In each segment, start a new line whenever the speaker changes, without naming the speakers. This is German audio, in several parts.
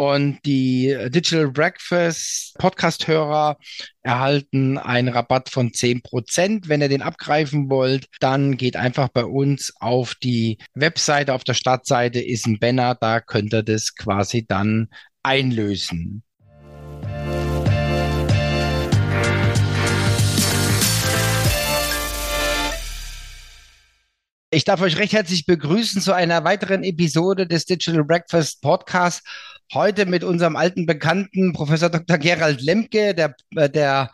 Und die Digital Breakfast Podcast-Hörer erhalten einen Rabatt von 10%. Wenn ihr den abgreifen wollt, dann geht einfach bei uns auf die Webseite. Auf der Startseite ist ein Banner, da könnt ihr das quasi dann einlösen. Ich darf euch recht herzlich begrüßen zu einer weiteren Episode des Digital Breakfast Podcast. Heute mit unserem alten Bekannten Professor Dr. Gerald Lemke, der, äh, der,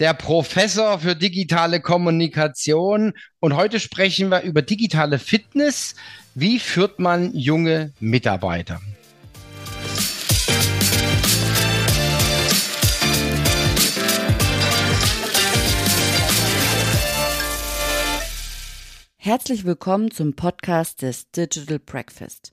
der Professor für digitale Kommunikation. Und heute sprechen wir über digitale Fitness. Wie führt man junge Mitarbeiter?
Herzlich willkommen zum Podcast des Digital Breakfast.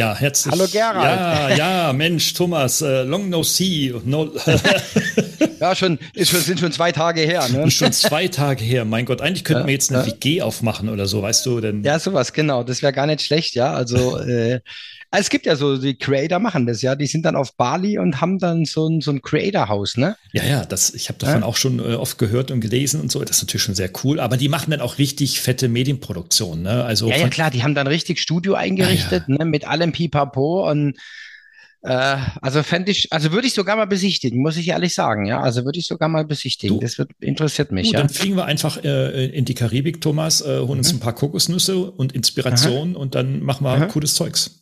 Ja, herzlich.
Hallo Gerald.
Ja, ja, Mensch, Thomas, uh, long no see. No.
ja, schon, ist schon, sind schon zwei Tage her. Ne?
Schon zwei Tage her. Mein Gott, eigentlich könnten ja, wir jetzt eine ja. WG aufmachen oder so, weißt du? Denn
ja, sowas, genau. Das wäre gar nicht schlecht, ja. Also äh, es gibt ja so, die Creator machen das ja, die sind dann auf Bali und haben dann so ein, so ein Creator-Haus, ne?
Ja, ja, das, ich habe davon ja. auch schon äh, oft gehört und gelesen und so, das ist natürlich schon sehr cool, aber die machen dann auch richtig fette Medienproduktionen, ne? Also
ja, ja, klar, die haben dann richtig Studio eingerichtet, ja. Ne, mit allem Pipapo und äh, also fände ich, also würde ich sogar mal besichtigen, muss ich ehrlich sagen, ja. Also würde ich sogar mal besichtigen. Du, das wird, interessiert mich.
Du,
ja.
Dann fliegen wir einfach äh, in die Karibik, Thomas, äh, holen uns mhm. ein paar Kokosnüsse und Inspiration Aha. und dann machen wir Aha. cooles Zeugs.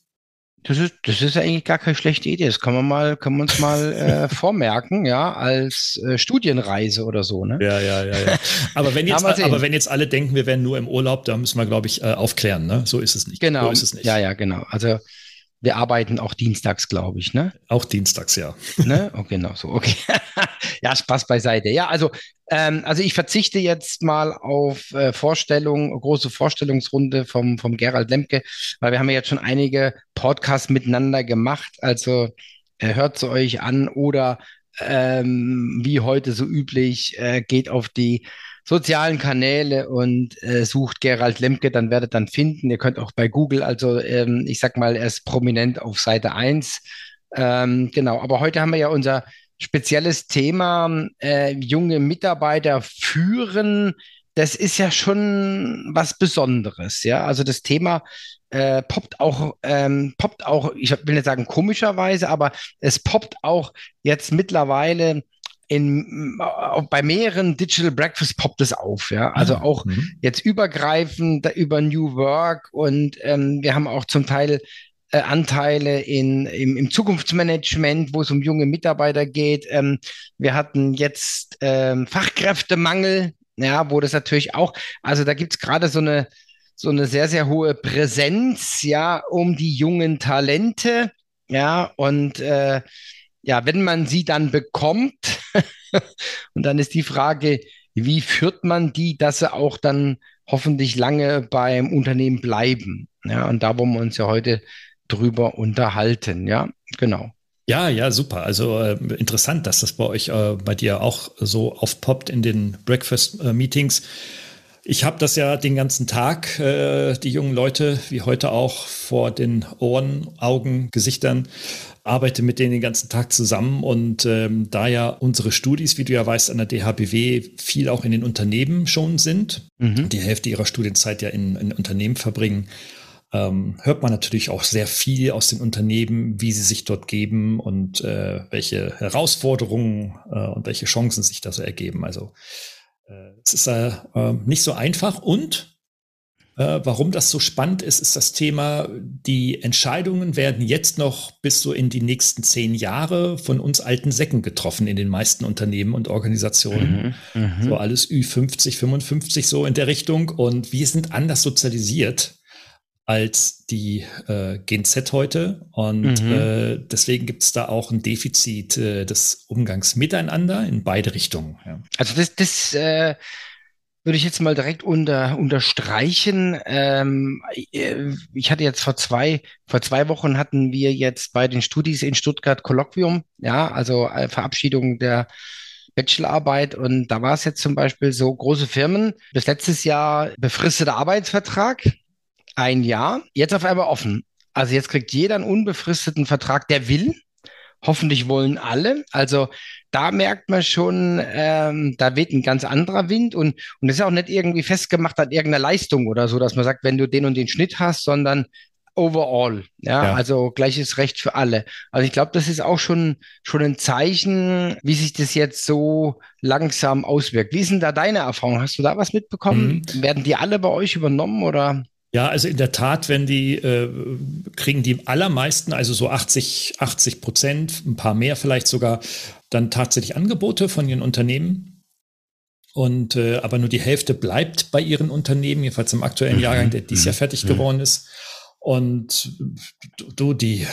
Das ist, das ist eigentlich gar keine schlechte Idee. Das kann man mal, können wir uns mal äh, vormerken, ja, als äh, Studienreise oder so, ne?
Ja, ja, ja, ja. Aber wenn jetzt, aber wenn jetzt alle denken, wir wären nur im Urlaub, da müssen wir, glaube ich, äh, aufklären, ne? So ist es nicht.
Genau.
So ist es nicht.
Ja, ja, genau. Also wir arbeiten auch dienstags, glaube ich, ne?
Auch dienstags, ja.
Ne? Oh, genau so, okay. ja, Spaß beiseite. Ja, also, ähm, also ich verzichte jetzt mal auf äh, Vorstellung, große Vorstellungsrunde vom, vom Gerald Lemke, weil wir haben ja jetzt schon einige Podcasts miteinander gemacht. Also äh, hört sie euch an oder ähm, wie heute so üblich, äh, geht auf die sozialen Kanäle und äh, sucht Gerald Lemke, dann werdet dann finden. Ihr könnt auch bei Google, also ähm, ich sag mal, er ist prominent auf Seite 1. Ähm, genau, aber heute haben wir ja unser spezielles Thema, äh, junge Mitarbeiter führen. Das ist ja schon was Besonderes, ja. Also das Thema äh, poppt auch, ähm, poppt auch, ich will nicht sagen komischerweise, aber es poppt auch jetzt mittlerweile in, bei mehreren Digital Breakfast poppt es auf, ja. Also ah, auch mhm. jetzt übergreifend über New Work und ähm, wir haben auch zum Teil äh, Anteile in, im, im Zukunftsmanagement, wo es um junge Mitarbeiter geht. Ähm, wir hatten jetzt ähm, Fachkräftemangel, ja, wo das natürlich auch, also da gibt's gerade so eine, so eine sehr, sehr hohe Präsenz, ja, um die jungen Talente, ja, und äh, ja, wenn man sie dann bekommt, und dann ist die Frage, wie führt man die, dass sie auch dann hoffentlich lange beim Unternehmen bleiben? Ja, und da wollen wir uns ja heute drüber unterhalten. Ja, genau.
Ja, ja, super. Also äh, interessant, dass das bei euch, äh, bei dir auch so aufpoppt in den Breakfast-Meetings. Äh, ich habe das ja den ganzen Tag, äh, die jungen Leute, wie heute auch, vor den Ohren, Augen, Gesichtern arbeite mit denen den ganzen Tag zusammen und ähm, da ja unsere Studis, wie du ja weißt, an der DHBW viel auch in den Unternehmen schon sind, mhm. die Hälfte ihrer Studienzeit ja in, in Unternehmen verbringen, ähm, hört man natürlich auch sehr viel aus den Unternehmen, wie sie sich dort geben und äh, welche Herausforderungen äh, und welche Chancen sich da so ergeben. Also äh, es ist äh, äh, nicht so einfach und äh, warum das so spannend ist, ist das Thema, die Entscheidungen werden jetzt noch bis so in die nächsten zehn Jahre von uns alten Säcken getroffen in den meisten Unternehmen und Organisationen. Mhm, mhm. so alles Ü50, 55 so in der Richtung. Und wir sind anders sozialisiert als die äh, Gen Z heute. Und mhm. äh, deswegen gibt es da auch ein Defizit äh, des Umgangs miteinander in beide Richtungen. Ja.
Also das, das äh, würde ich jetzt mal direkt unter, unterstreichen. Ähm, äh, ich hatte jetzt vor zwei, vor zwei Wochen hatten wir jetzt bei den Studis in Stuttgart Kolloquium, ja, also äh, Verabschiedung der Bachelorarbeit. Und da war es jetzt zum Beispiel so, große Firmen, bis letztes Jahr befristeter Arbeitsvertrag, ein Jahr, jetzt auf einmal offen. Also jetzt kriegt jeder einen unbefristeten Vertrag, der will. Hoffentlich wollen alle. Also da merkt man schon, ähm, da weht ein ganz anderer Wind und, und das ist auch nicht irgendwie festgemacht an irgendeiner Leistung oder so, dass man sagt, wenn du den und den Schnitt hast, sondern overall. Ja, ja. also gleiches Recht für alle. Also ich glaube, das ist auch schon, schon ein Zeichen, wie sich das jetzt so langsam auswirkt. Wie ist denn da deine Erfahrung? Hast du da was mitbekommen? Mhm. Werden die alle bei euch übernommen oder?
Ja, also in der Tat, wenn die, äh, kriegen die allermeisten, also so 80, 80 Prozent, ein paar mehr vielleicht sogar, dann tatsächlich Angebote von ihren Unternehmen. Und äh, aber nur die Hälfte bleibt bei ihren Unternehmen, jedenfalls im aktuellen mhm. Jahrgang, der dieses Jahr mhm. fertig mhm. geworden ist. Und du, die,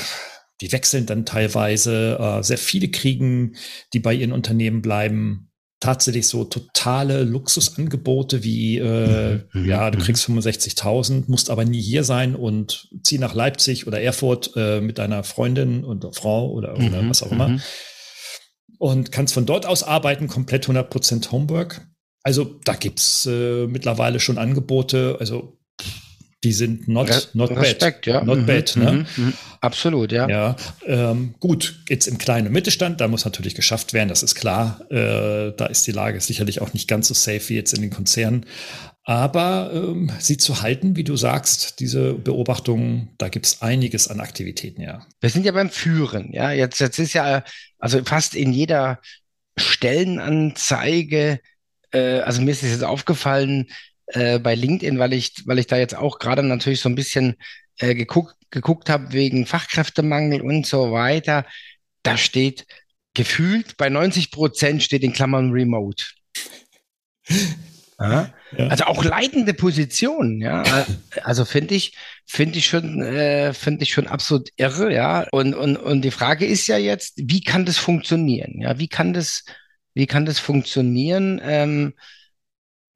die wechseln dann teilweise, äh, sehr viele kriegen, die bei ihren Unternehmen bleiben tatsächlich so totale Luxusangebote wie, äh, mhm. ja, du mhm. kriegst 65.000, musst aber nie hier sein und zieh nach Leipzig oder Erfurt äh, mit deiner Freundin oder Frau oder, oder mhm. was auch immer. Mhm. Und kannst von dort aus arbeiten, komplett 100% Homework. Also da gibt's äh, mittlerweile schon Angebote. Also die sind not, not
Respekt, bad. Ja.
Not mhm, bad, ne? Mhm,
mhm. Absolut, ja.
Ja, ähm, gut, jetzt im kleinen Mittelstand, da muss natürlich geschafft werden, das ist klar. Äh, da ist die Lage sicherlich auch nicht ganz so safe wie jetzt in den Konzernen. Aber ähm, sie zu halten, wie du sagst, diese Beobachtungen, da gibt es einiges an Aktivitäten, ja.
Wir sind ja beim Führen, ja. Jetzt, jetzt ist ja, also fast in jeder Stellenanzeige, äh, also mir ist es jetzt aufgefallen, äh, bei LinkedIn, weil ich, weil ich da jetzt auch gerade natürlich so ein bisschen äh, geguckt, geguckt habe wegen Fachkräftemangel und so weiter. Da steht gefühlt bei 90 Prozent steht in Klammern Remote. Ja. Ja. Also auch leitende Positionen, ja. Also finde ich, finde ich schon, äh, finde ich schon absolut irre, ja. Und, und, und die Frage ist ja jetzt, wie kann das funktionieren? Ja, wie kann das, wie kann das funktionieren? Ähm,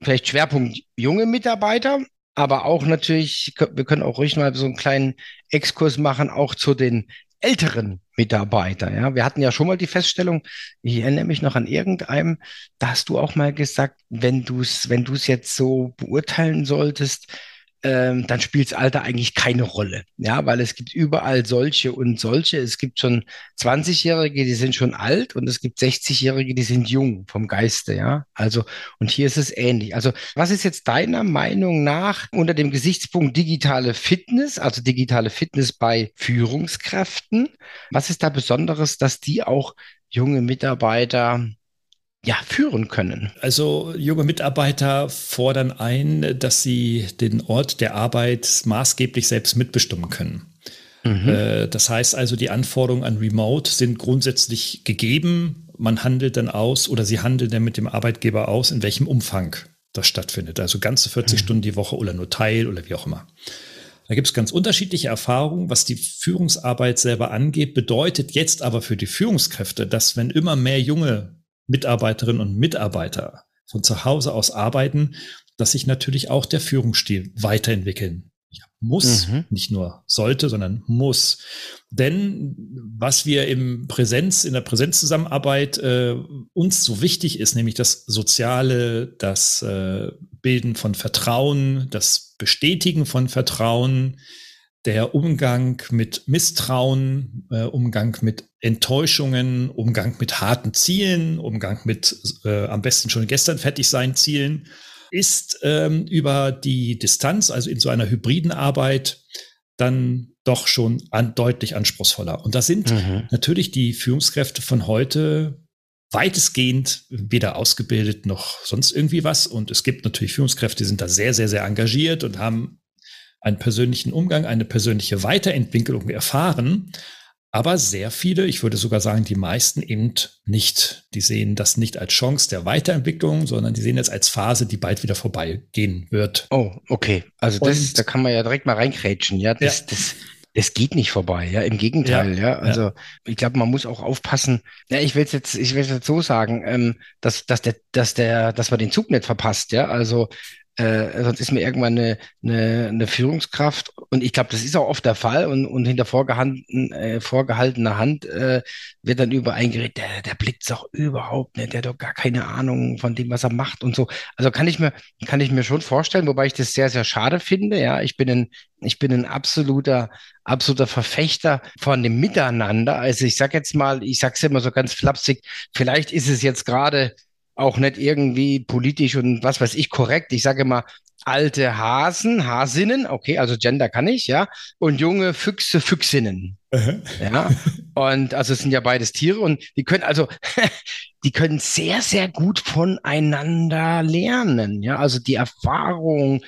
vielleicht Schwerpunkt junge Mitarbeiter, aber auch natürlich, wir können auch ruhig mal so einen kleinen Exkurs machen, auch zu den älteren Mitarbeitern. Ja, wir hatten ja schon mal die Feststellung, ich erinnere mich noch an irgendeinem, da hast du auch mal gesagt, wenn du es, wenn du es jetzt so beurteilen solltest, ähm, dann spielt das Alter eigentlich keine Rolle. Ja, weil es gibt überall solche und solche. Es gibt schon 20-Jährige, die sind schon alt und es gibt 60-Jährige, die sind jung vom Geiste. Ja, also, und hier ist es ähnlich. Also, was ist jetzt deiner Meinung nach unter dem Gesichtspunkt digitale Fitness, also digitale Fitness bei Führungskräften? Was ist da Besonderes, dass die auch junge Mitarbeiter ja, führen können.
Also junge Mitarbeiter fordern ein, dass sie den Ort der Arbeit maßgeblich selbst mitbestimmen können. Mhm. Äh, das heißt also, die Anforderungen an Remote sind grundsätzlich gegeben. Man handelt dann aus oder sie handeln dann mit dem Arbeitgeber aus, in welchem Umfang das stattfindet. Also ganze 40 mhm. Stunden die Woche oder nur Teil oder wie auch immer. Da gibt es ganz unterschiedliche Erfahrungen, was die Führungsarbeit selber angeht, bedeutet jetzt aber für die Führungskräfte, dass wenn immer mehr junge Mitarbeiterinnen und Mitarbeiter von zu Hause aus arbeiten, dass sich natürlich auch der Führungsstil weiterentwickeln ja, muss, mhm. nicht nur sollte, sondern muss. Denn was wir im Präsenz, in der Präsenzzusammenarbeit äh, uns so wichtig ist, nämlich das Soziale, das äh, Bilden von Vertrauen, das Bestätigen von Vertrauen, der Umgang mit Misstrauen, äh, Umgang mit Enttäuschungen, Umgang mit harten Zielen, Umgang mit äh, am besten schon gestern fertig sein Zielen, ist ähm, über die Distanz, also in so einer hybriden Arbeit, dann doch schon an, deutlich anspruchsvoller. Und da sind mhm. natürlich die Führungskräfte von heute weitestgehend weder ausgebildet noch sonst irgendwie was. Und es gibt natürlich Führungskräfte, die sind da sehr, sehr, sehr engagiert und haben einen persönlichen Umgang, eine persönliche Weiterentwicklung erfahren. Aber sehr viele, ich würde sogar sagen, die meisten eben nicht. Die sehen das nicht als Chance der Weiterentwicklung, sondern die sehen es als Phase, die bald wieder vorbeigehen wird.
Oh, okay. Also das, da kann man ja direkt mal reinkrätschen. Ja, das, ja. das, das geht nicht vorbei, ja, im Gegenteil, ja. ja. Also ja. ich glaube, man muss auch aufpassen. Ja, ich will es jetzt, ich will jetzt so sagen, ähm, dass, dass der, dass der, dass man den Zug nicht verpasst, ja. Also äh, sonst ist mir irgendwann eine, eine, eine Führungskraft und ich glaube, das ist auch oft der Fall und, und hinter äh, vorgehaltener Hand äh, wird dann über eingeredet, der, der blickt es auch überhaupt nicht, der hat doch gar keine Ahnung von dem, was er macht und so. Also kann ich mir, kann ich mir schon vorstellen, wobei ich das sehr, sehr schade finde. Ja, ich bin ein, ich bin ein absoluter, absoluter Verfechter von dem Miteinander. Also ich sag jetzt mal, ich sag's immer so ganz flapsig, vielleicht ist es jetzt gerade auch nicht irgendwie politisch und was weiß ich korrekt. Ich sage immer alte Hasen, Hasinnen, okay, also Gender kann ich, ja, und junge Füchse, Füchsinnen. Ja, und also es sind ja beides Tiere und die können also, die können sehr, sehr gut voneinander lernen. Ja, also die Erfahrung,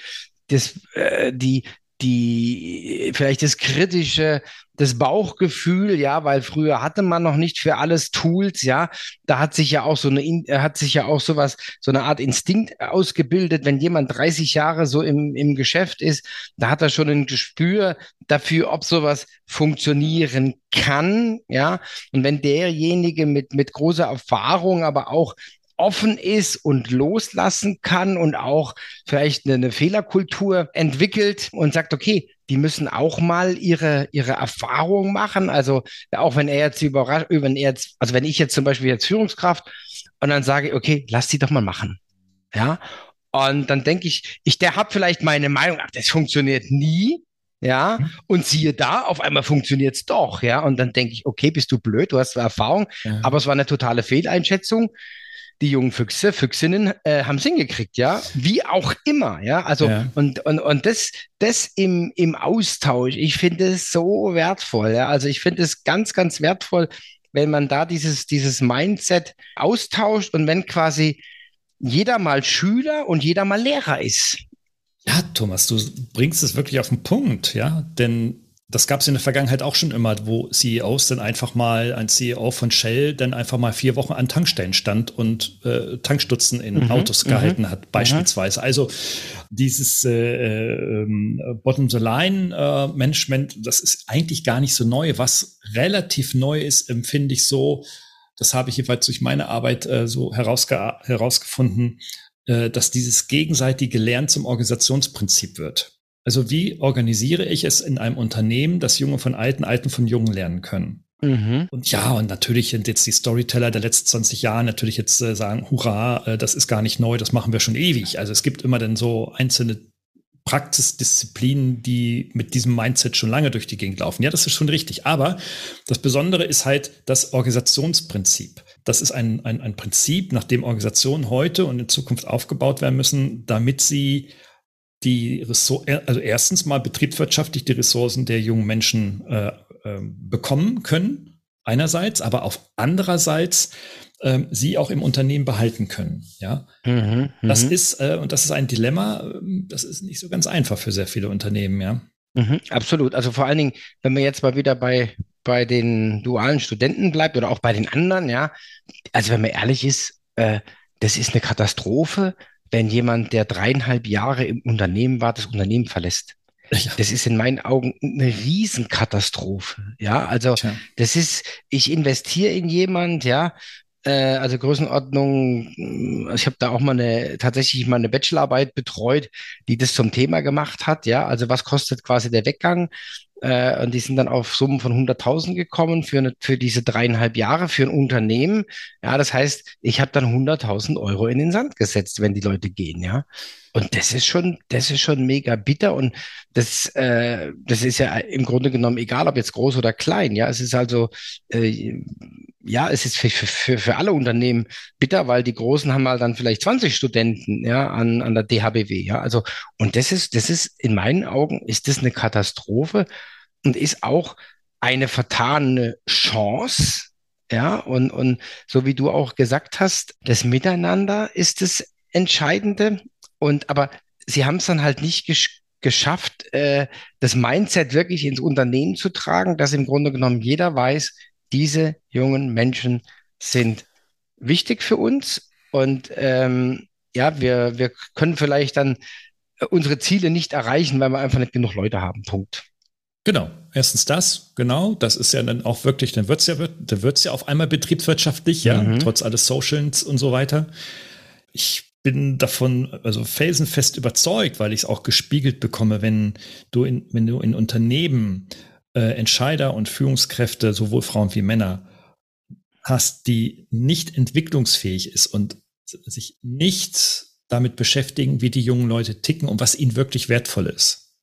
das, äh, die, die, vielleicht das Kritische, das Bauchgefühl, ja, weil früher hatte man noch nicht für alles Tools, ja. Da hat sich ja auch so eine, hat sich ja auch sowas, so eine Art Instinkt ausgebildet. Wenn jemand 30 Jahre so im, im Geschäft ist, da hat er schon ein Gespür dafür, ob sowas funktionieren kann, ja. Und wenn derjenige mit, mit großer Erfahrung, aber auch offen ist und loslassen kann und auch vielleicht eine, eine Fehlerkultur entwickelt und sagt, okay, die müssen auch mal ihre, ihre Erfahrung machen. Also auch wenn er jetzt überrascht, wenn er jetzt, also wenn ich jetzt zum Beispiel jetzt Führungskraft und dann sage, okay, lass die doch mal machen. Ja. Und dann denke ich, ich, der hat vielleicht meine Meinung, ach, das funktioniert nie. Ja, und siehe da, auf einmal funktioniert's doch, ja. Und dann denke ich, okay, bist du blöd, du hast Erfahrung, ja. aber es war eine totale Fehleinschätzung die jungen Füchse, Füchsinnen äh, haben es hingekriegt, ja, wie auch immer, ja, also ja. und und und das das im im Austausch, ich finde es so wertvoll, ja, also ich finde es ganz ganz wertvoll, wenn man da dieses dieses Mindset austauscht und wenn quasi jeder mal Schüler und jeder mal Lehrer ist.
Ja, Thomas, du bringst es wirklich auf den Punkt, ja, denn das gab es in der Vergangenheit auch schon immer, wo CEOs dann einfach mal, ein CEO von Shell dann einfach mal vier Wochen an Tankstellen stand und äh, Tankstutzen in mhm, Autos gehalten mhm, hat, beispielsweise. Also dieses äh, äh, Bottom-the-Line-Management, das ist eigentlich gar nicht so neu. Was relativ neu ist, empfinde ich so, das habe ich jeweils durch meine Arbeit äh, so herausge herausgefunden, äh, dass dieses gegenseitige Lernen zum Organisationsprinzip wird. Also wie organisiere ich es in einem Unternehmen, dass Junge von Alten, Alten von Jungen lernen können? Mhm. Und ja, und natürlich sind jetzt die Storyteller der letzten 20 Jahre natürlich jetzt äh, sagen, hurra, äh, das ist gar nicht neu, das machen wir schon ewig. Also es gibt immer dann so einzelne Praxisdisziplinen, die mit diesem Mindset schon lange durch die Gegend laufen. Ja, das ist schon richtig. Aber das Besondere ist halt das Organisationsprinzip. Das ist ein, ein, ein Prinzip, nach dem Organisationen heute und in Zukunft aufgebaut werden müssen, damit sie die Ressourcen, also erstens mal betriebswirtschaftlich die Ressourcen der jungen Menschen äh, äh, bekommen können, einerseits, aber auf andererseits äh, sie auch im Unternehmen behalten können. Ja, mhm, das mhm. ist äh, und das ist ein Dilemma. Ähm, das ist nicht so ganz einfach für sehr viele Unternehmen. Ja,
mhm, absolut. Also vor allen Dingen, wenn man jetzt mal wieder bei bei den dualen Studenten bleibt oder auch bei den anderen, ja, also wenn man ehrlich ist, äh, das ist eine Katastrophe, wenn jemand, der dreieinhalb Jahre im Unternehmen war, das Unternehmen verlässt. Ja. Das ist in meinen Augen eine Riesenkatastrophe. Ja, also Tja. das ist, ich investiere in jemand, ja, äh, also Größenordnung, ich habe da auch mal eine, tatsächlich mal eine Bachelorarbeit betreut, die das zum Thema gemacht hat, ja, also was kostet quasi der Weggang? Äh, und die sind dann auf Summen von 100.000 gekommen für, eine, für diese dreieinhalb Jahre für ein Unternehmen. Ja, das heißt, ich habe dann 100.000 Euro in den Sand gesetzt, wenn die Leute gehen, ja. Und das ist schon, das ist schon mega bitter und das, äh, das ist ja im Grunde genommen egal, ob jetzt groß oder klein, ja. Es ist also, äh, ja, es ist für, für, für alle Unternehmen bitter, weil die Großen haben halt dann vielleicht 20 Studenten, ja, an, an der DHBW, ja. Also, und das ist, das ist, in meinen Augen, ist das eine Katastrophe und ist auch eine vertane Chance, ja. Und, und so wie du auch gesagt hast, das Miteinander ist das Entscheidende. Und, aber sie haben es dann halt nicht gesch geschafft, äh, das Mindset wirklich ins Unternehmen zu tragen, dass im Grunde genommen jeder weiß, diese jungen Menschen sind wichtig für uns und ähm, ja, wir, wir können vielleicht dann äh, unsere Ziele nicht erreichen, weil wir einfach nicht genug Leute haben. Punkt.
Genau. Erstens das, genau. Das ist ja dann auch wirklich, dann wird's ja, dann wird's ja auf einmal betriebswirtschaftlich, ja, mhm. trotz alles Socials und so weiter. Ich bin davon also felsenfest überzeugt, weil ich es auch gespiegelt bekomme, wenn du in, wenn du in Unternehmen äh, Entscheider und Führungskräfte, sowohl Frauen wie Männer, hast, die nicht entwicklungsfähig ist und sich nicht damit beschäftigen, wie die jungen Leute ticken und was ihnen wirklich wertvoll ist,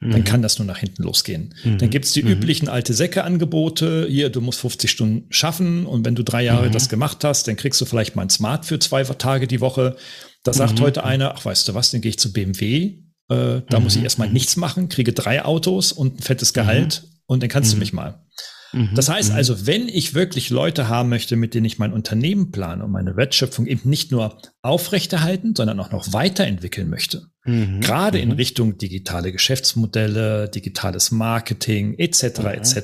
mhm. dann kann das nur nach hinten losgehen. Mhm. Dann gibt's die mhm. üblichen alte Säcke-Angebote, hier, du musst 50 Stunden schaffen und wenn du drei Jahre mhm. das gemacht hast, dann kriegst du vielleicht mal ein Smart für zwei Tage die Woche. Da sagt mhm. heute einer, ach weißt du was, dann gehe ich zu BMW, äh, da muss ich mhm. erstmal nichts machen, kriege drei Autos und ein fettes Gehalt und dann kannst mhm. du mich mal. Mhm. Das heißt mhm. also, wenn ich wirklich Leute haben möchte, mit denen ich mein Unternehmen plane und meine Wertschöpfung eben nicht nur aufrechterhalten, sondern auch noch weiterentwickeln möchte, mhm. gerade in mhm. Richtung digitale Geschäftsmodelle, digitales Marketing etc. Mhm. etc.,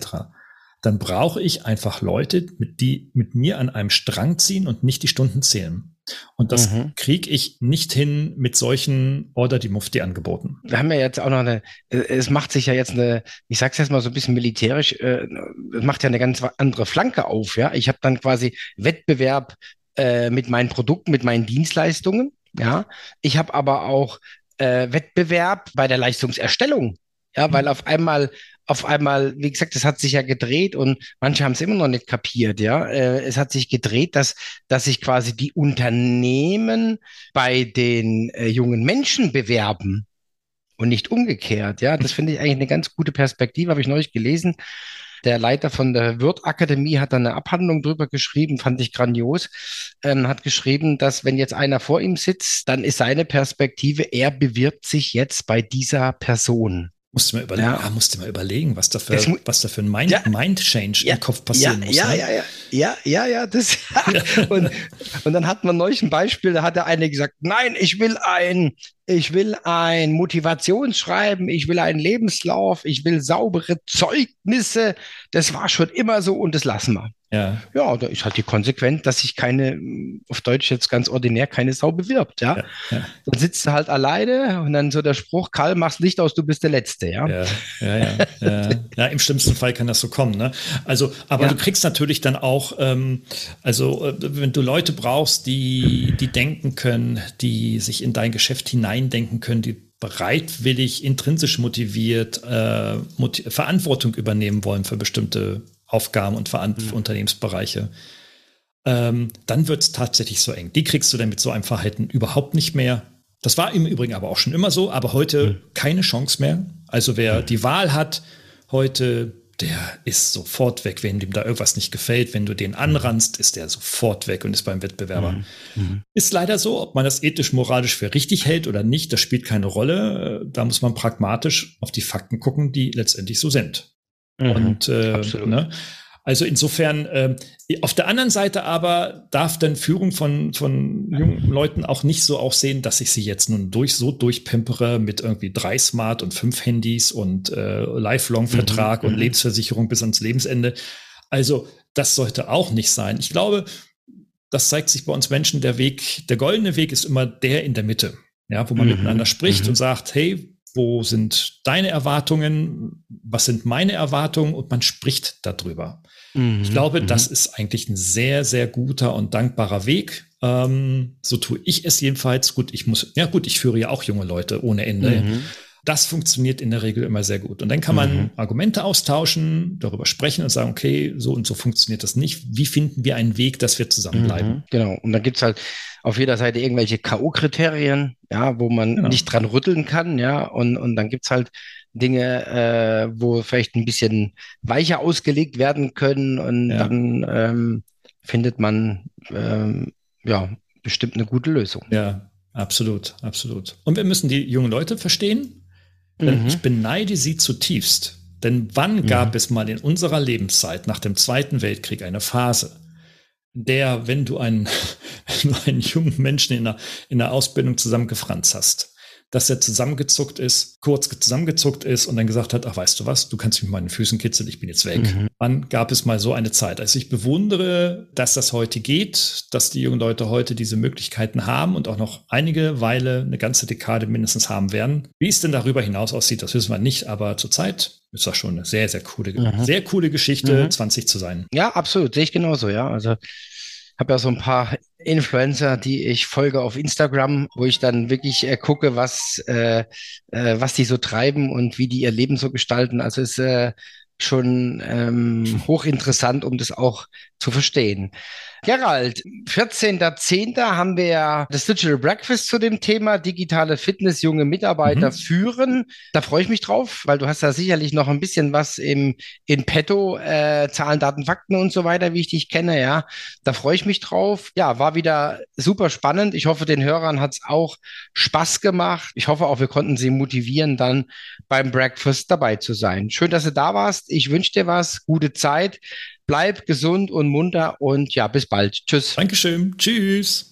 dann brauche ich einfach Leute, mit die mit mir an einem Strang ziehen und nicht die Stunden zählen. Und das mhm. kriege ich nicht hin mit solchen Order die Mufti angeboten.
Wir haben ja jetzt auch noch eine, äh, es macht sich ja jetzt eine, ich sag's jetzt mal so ein bisschen militärisch, äh, es macht ja eine ganz andere Flanke auf, ja. Ich habe dann quasi Wettbewerb äh, mit meinen Produkten, mit meinen Dienstleistungen, ja. Ich habe aber auch äh, Wettbewerb bei der Leistungserstellung. Ja, weil mhm. auf einmal auf einmal, wie gesagt, es hat sich ja gedreht und manche haben es immer noch nicht kapiert, ja. Äh, es hat sich gedreht, dass, dass sich quasi die Unternehmen bei den äh, jungen Menschen bewerben und nicht umgekehrt, ja. Das finde ich eigentlich eine ganz gute Perspektive, habe ich neulich gelesen. Der Leiter von der Wirt-Akademie hat da eine Abhandlung drüber geschrieben, fand ich grandios, ähm, hat geschrieben, dass wenn jetzt einer vor ihm sitzt, dann ist seine Perspektive, er bewirbt sich jetzt bei dieser Person.
Musst du mal überlegen, ja. ah, musst du mal überlegen, was da für, was da für ein Mind, ja. Mind Change ja. im Kopf passieren
ja,
muss.
Ja, ne? ja, ja, ja, ja, ja, das. und, und dann hat man neulich ein Beispiel, da hat der eine gesagt, nein, ich will ein, ich will ein Motivationsschreiben, ich will einen Lebenslauf, ich will saubere Zeugnisse. Das war schon immer so und das lassen wir. Ja. Ja, da ist halt die Konsequenz, dass sich keine, auf Deutsch jetzt ganz ordinär, keine Sau bewirbt, ja. ja, ja. Dann sitzt du halt alleine und dann so der Spruch, Karl, machst Licht aus, du bist der Letzte,
ja. Ja, ja, ja. ja. im schlimmsten Fall kann das so kommen, ne? Also, aber du kriegst natürlich dann auch, ähm, also, äh, wenn du Leute brauchst, die, die denken können, die sich in dein Geschäft hineindenken können, die bereitwillig, intrinsisch motiviert äh, motiv Verantwortung übernehmen wollen für bestimmte Aufgaben und Veran mhm. Unternehmensbereiche, ähm, dann wird es tatsächlich so eng. Die kriegst du dann mit so einem Verhalten überhaupt nicht mehr. Das war im Übrigen aber auch schon immer so, aber heute mhm. keine Chance mehr. Also wer mhm. die Wahl hat, heute, der ist sofort weg, wenn dem da irgendwas nicht gefällt. Wenn du den anrannst, ist der sofort weg und ist beim Wettbewerber. Mhm. mhm. Ist leider so, ob man das ethisch, moralisch für richtig hält oder nicht, das spielt keine Rolle. Da muss man pragmatisch auf die Fakten gucken, die letztendlich so sind. Mhm, und äh, ne? Also insofern, äh, auf der anderen Seite aber darf dann Führung von, von jungen Leuten auch nicht so aussehen, dass ich sie jetzt nun durch so durchpimpere mit irgendwie drei Smart und fünf Handys und äh, Lifelong-Vertrag mhm, und mhm. Lebensversicherung bis ans Lebensende. Also das sollte auch nicht sein. Ich glaube, das zeigt sich bei uns Menschen, der Weg, der goldene Weg ist immer der in der Mitte. Ja, wo man mhm, miteinander spricht mhm. und sagt, hey, wo sind deine Erwartungen, was sind meine Erwartungen und man spricht darüber. Mhm, ich glaube, mhm. das ist eigentlich ein sehr, sehr guter und dankbarer Weg. Ähm, so tue ich es jedenfalls. Gut, ich muss, ja gut, ich führe ja auch junge Leute ohne Ende. Mhm. Das funktioniert in der Regel immer sehr gut. Und dann kann man mhm. Argumente austauschen, darüber sprechen und sagen, okay, so und so funktioniert das nicht. Wie finden wir einen Weg, dass wir zusammenbleiben? Mhm,
genau. Und dann gibt's halt auf jeder Seite irgendwelche K.O.-Kriterien, ja, wo man genau. nicht dran rütteln kann, ja, und, und dann gibt's halt Dinge, äh, wo vielleicht ein bisschen weicher ausgelegt werden können und ja. dann ähm, findet man ähm, ja bestimmt eine gute Lösung.
Ja, absolut, absolut. Und wir müssen die jungen Leute verstehen, denn mhm. ich beneide sie zutiefst. Denn wann mhm. gab es mal in unserer Lebenszeit nach dem Zweiten Weltkrieg eine Phase, in der, wenn du einen, wenn du einen jungen Menschen in der, in der Ausbildung zusammengefranst hast, dass er zusammengezuckt ist, kurz zusammengezuckt ist und dann gesagt hat, ach weißt du was, du kannst mich mit meinen Füßen kitzeln, ich bin jetzt weg. Mhm. Wann gab es mal so eine Zeit? Also ich bewundere, dass das heute geht, dass die jungen Leute heute diese Möglichkeiten haben und auch noch einige Weile, eine ganze Dekade mindestens haben werden. Wie es denn darüber hinaus aussieht, das wissen wir nicht, aber zurzeit ist das schon eine sehr, sehr coole, mhm. sehr coole Geschichte, mhm. 20 zu sein.
Ja, absolut, sehe ich genauso, ja. Also habe ja so ein paar Influencer, die ich folge auf Instagram, wo ich dann wirklich äh, gucke, was, äh, äh, was die so treiben und wie die ihr Leben so gestalten. Also ist äh, schon ähm, hochinteressant, um das auch zu verstehen. Gerald, 14.10. haben wir ja das Digital Breakfast zu dem Thema digitale Fitness, junge Mitarbeiter mhm. führen. Da freue ich mich drauf, weil du hast da sicherlich noch ein bisschen was im, in petto, äh, Zahlen, Daten, Fakten und so weiter, wie ich dich kenne, ja. Da freue ich mich drauf. Ja, war wieder super spannend. Ich hoffe, den Hörern hat es auch Spaß gemacht. Ich hoffe auch, wir konnten sie motivieren, dann beim Breakfast dabei zu sein. Schön, dass du da warst. Ich wünsche dir was, gute Zeit. Bleib gesund und munter und ja, bis bald. Tschüss.
Dankeschön. Tschüss.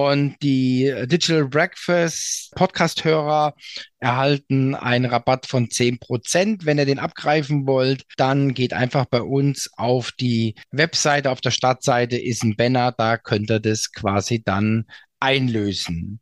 Und die Digital Breakfast Podcast-Hörer erhalten einen Rabatt von 10%. Wenn ihr den abgreifen wollt, dann geht einfach bei uns auf die Webseite. Auf der Startseite ist ein Banner, da könnt ihr das quasi dann einlösen.